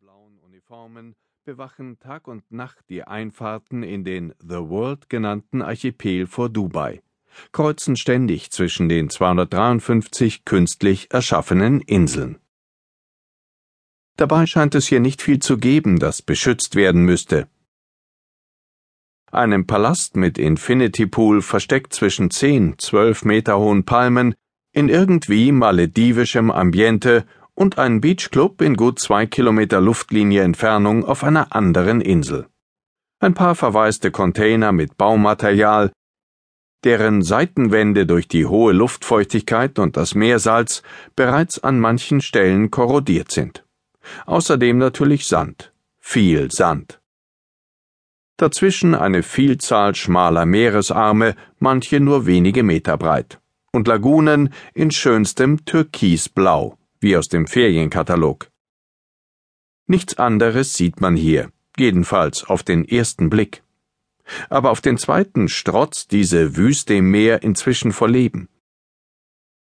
blauen Uniformen bewachen Tag und Nacht die Einfahrten in den The World genannten Archipel vor Dubai, kreuzen ständig zwischen den 253 künstlich erschaffenen Inseln. Dabei scheint es hier nicht viel zu geben, das beschützt werden müsste. Einem Palast mit Infinity Pool versteckt zwischen 10, 12 Meter hohen Palmen in irgendwie maledivischem Ambiente und einen Beachclub in gut zwei Kilometer Luftlinie Entfernung auf einer anderen Insel. Ein paar verwaiste Container mit Baumaterial, deren Seitenwände durch die hohe Luftfeuchtigkeit und das Meersalz bereits an manchen Stellen korrodiert sind. Außerdem natürlich Sand, viel Sand. Dazwischen eine Vielzahl schmaler Meeresarme, manche nur wenige Meter breit, und Lagunen in schönstem Türkisblau wie aus dem Ferienkatalog. Nichts anderes sieht man hier, jedenfalls auf den ersten Blick. Aber auf den zweiten strotzt diese Wüste im Meer inzwischen vor Leben.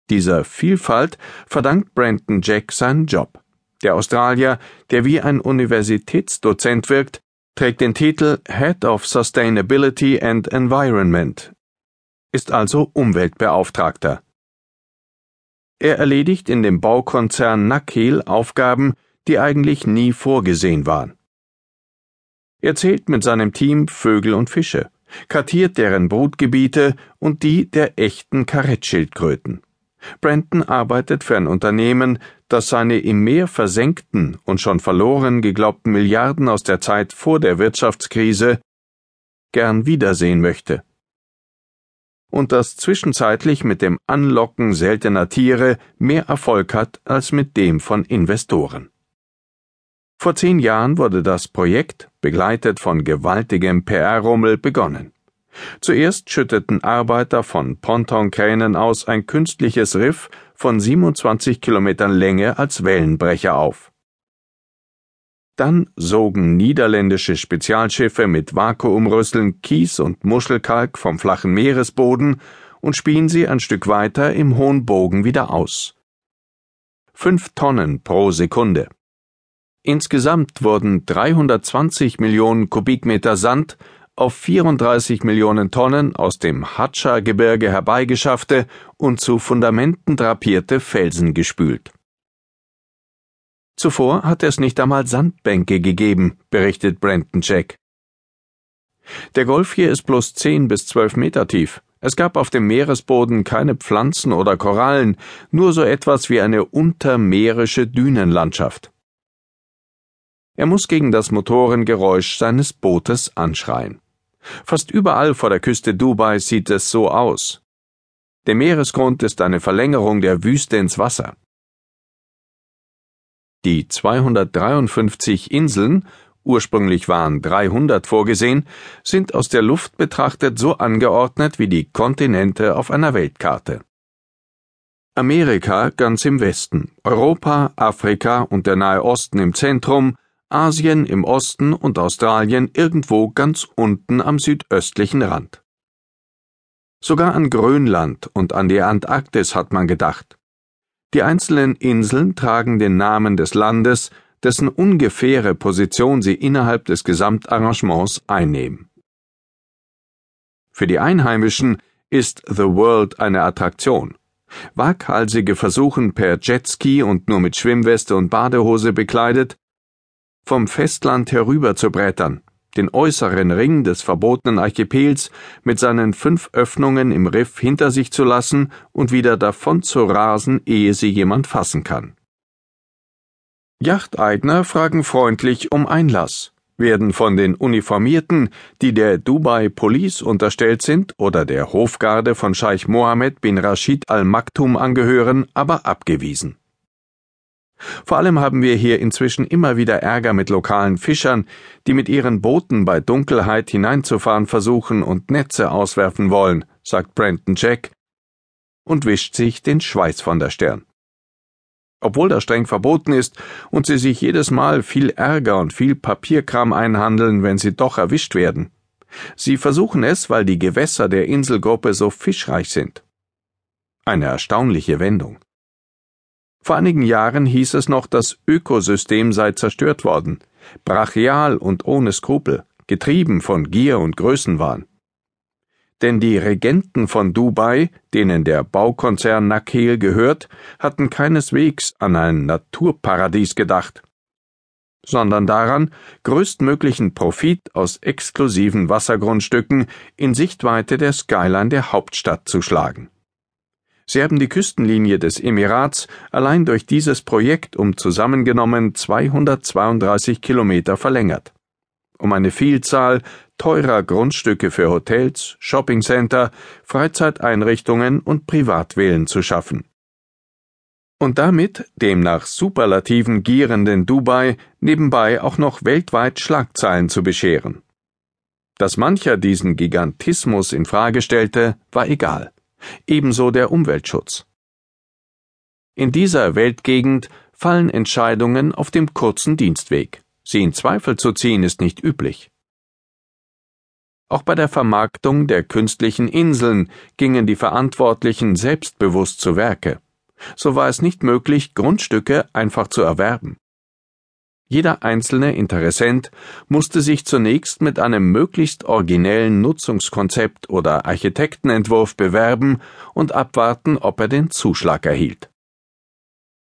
Dieser Vielfalt verdankt Brandon Jack seinen Job. Der Australier, der wie ein Universitätsdozent wirkt, trägt den Titel Head of Sustainability and Environment, ist also Umweltbeauftragter. Er erledigt in dem Baukonzern Nakheel Aufgaben, die eigentlich nie vorgesehen waren. Er zählt mit seinem Team Vögel und Fische, kartiert deren Brutgebiete und die der echten Karettschildkröten. Brandon arbeitet für ein Unternehmen, das seine im Meer versenkten und schon verloren geglaubten Milliarden aus der Zeit vor der Wirtschaftskrise gern wiedersehen möchte und das zwischenzeitlich mit dem Anlocken seltener Tiere mehr Erfolg hat als mit dem von Investoren. Vor zehn Jahren wurde das Projekt, begleitet von gewaltigem PR-Rummel, begonnen. Zuerst schütteten Arbeiter von Pontonkränen aus ein künstliches Riff von 27 Kilometern Länge als Wellenbrecher auf. Dann sogen niederländische Spezialschiffe mit Vakuumrüsseln Kies und Muschelkalk vom flachen Meeresboden und spien sie ein Stück weiter im hohen Bogen wieder aus. Fünf Tonnen pro Sekunde. Insgesamt wurden 320 Millionen Kubikmeter Sand auf 34 Millionen Tonnen aus dem Hatscha-Gebirge herbeigeschaffte und zu Fundamenten drapierte Felsen gespült. Zuvor hat es nicht einmal Sandbänke gegeben, berichtet Brandon Jack. Der Golf hier ist bloß zehn bis zwölf Meter tief. Es gab auf dem Meeresboden keine Pflanzen oder Korallen, nur so etwas wie eine untermeerische Dünenlandschaft. Er muss gegen das Motorengeräusch seines Bootes anschreien. Fast überall vor der Küste Dubai sieht es so aus. Der Meeresgrund ist eine Verlängerung der Wüste ins Wasser. Die 253 Inseln, ursprünglich waren 300 vorgesehen, sind aus der Luft betrachtet so angeordnet wie die Kontinente auf einer Weltkarte. Amerika ganz im Westen, Europa, Afrika und der Nahe Osten im Zentrum, Asien im Osten und Australien irgendwo ganz unten am südöstlichen Rand. Sogar an Grönland und an die Antarktis hat man gedacht. Die einzelnen Inseln tragen den Namen des Landes, dessen ungefähre Position sie innerhalb des Gesamtarrangements einnehmen. Für die Einheimischen ist The World eine Attraktion. Waghalsige versuchen per Jetski und nur mit Schwimmweste und Badehose bekleidet, vom Festland herüber zu brettern den äußeren Ring des verbotenen Archipels mit seinen fünf Öffnungen im Riff hinter sich zu lassen und wieder davon zu rasen, ehe sie jemand fassen kann. Yachteigner fragen freundlich um Einlass, werden von den Uniformierten, die der Dubai Police unterstellt sind oder der Hofgarde von Scheich Mohammed bin Rashid al Maktum angehören, aber abgewiesen. Vor allem haben wir hier inzwischen immer wieder Ärger mit lokalen Fischern, die mit ihren Booten bei Dunkelheit hineinzufahren versuchen und Netze auswerfen wollen, sagt Brandon Jack und wischt sich den Schweiß von der Stirn. Obwohl das streng verboten ist und sie sich jedes Mal viel Ärger und viel Papierkram einhandeln, wenn sie doch erwischt werden. Sie versuchen es, weil die Gewässer der Inselgruppe so fischreich sind. Eine erstaunliche Wendung. Vor einigen Jahren hieß es noch, das Ökosystem sei zerstört worden, brachial und ohne Skrupel, getrieben von Gier und Größenwahn. Denn die Regenten von Dubai, denen der Baukonzern Nakheel gehört, hatten keineswegs an ein Naturparadies gedacht, sondern daran, größtmöglichen Profit aus exklusiven Wassergrundstücken in Sichtweite der Skyline der Hauptstadt zu schlagen. Sie haben die Küstenlinie des Emirats allein durch dieses Projekt um zusammengenommen 232 Kilometer verlängert. Um eine Vielzahl teurer Grundstücke für Hotels, Shoppingcenter, Freizeiteinrichtungen und Privatvillen zu schaffen. Und damit dem nach Superlativen gierenden Dubai nebenbei auch noch weltweit Schlagzeilen zu bescheren. Dass mancher diesen Gigantismus in Frage stellte, war egal ebenso der Umweltschutz. In dieser Weltgegend fallen Entscheidungen auf dem kurzen Dienstweg. Sie in Zweifel zu ziehen ist nicht üblich. Auch bei der Vermarktung der künstlichen Inseln gingen die Verantwortlichen selbstbewusst zu Werke. So war es nicht möglich, Grundstücke einfach zu erwerben. Jeder einzelne Interessent musste sich zunächst mit einem möglichst originellen Nutzungskonzept oder Architektenentwurf bewerben und abwarten, ob er den Zuschlag erhielt.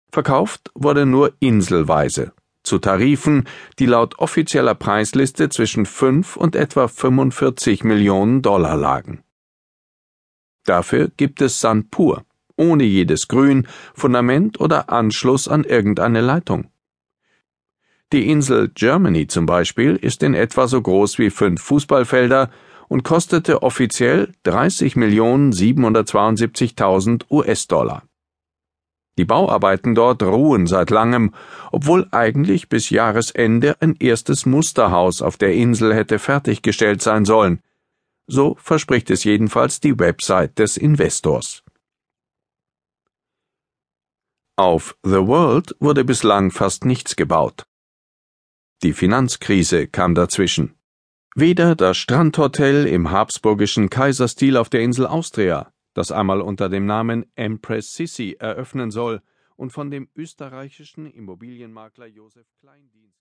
Verkauft wurde nur inselweise, zu Tarifen, die laut offizieller Preisliste zwischen 5 und etwa 45 Millionen Dollar lagen. Dafür gibt es Sand pur, ohne jedes Grün, Fundament oder Anschluss an irgendeine Leitung. Die Insel Germany zum Beispiel ist in etwa so groß wie fünf Fußballfelder und kostete offiziell 30 Millionen 772.000 US-Dollar. Die Bauarbeiten dort ruhen seit langem, obwohl eigentlich bis Jahresende ein erstes Musterhaus auf der Insel hätte fertiggestellt sein sollen. So verspricht es jedenfalls die Website des Investors. Auf The World wurde bislang fast nichts gebaut. Die Finanzkrise kam dazwischen. Weder das Strandhotel im habsburgischen Kaiserstil auf der Insel Austria, das einmal unter dem Namen Empress Sissi eröffnen soll und von dem österreichischen Immobilienmakler Josef Kleindienst